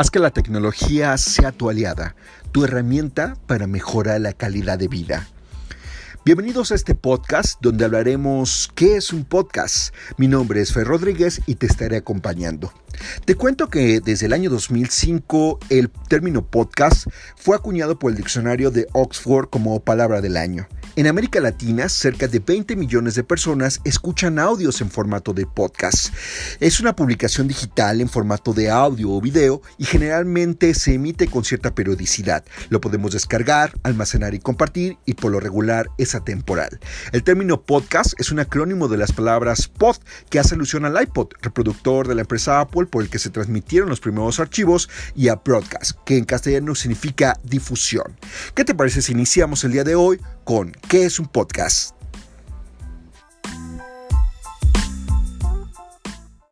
Haz que la tecnología sea tu aliada, tu herramienta para mejorar la calidad de vida. Bienvenidos a este podcast donde hablaremos qué es un podcast. Mi nombre es Fer Rodríguez y te estaré acompañando. Te cuento que desde el año 2005 el término podcast fue acuñado por el diccionario de Oxford como palabra del año. En América Latina, cerca de 20 millones de personas escuchan audios en formato de podcast. Es una publicación digital en formato de audio o video y generalmente se emite con cierta periodicidad. Lo podemos descargar, almacenar y compartir y por lo regular es atemporal. El término podcast es un acrónimo de las palabras pod que hace alusión al iPod, reproductor de la empresa Apple por el que se transmitieron los primeros archivos, y a broadcast, que en castellano significa difusión. ¿Qué te parece si iniciamos el día de hoy con ¿Qué es un podcast?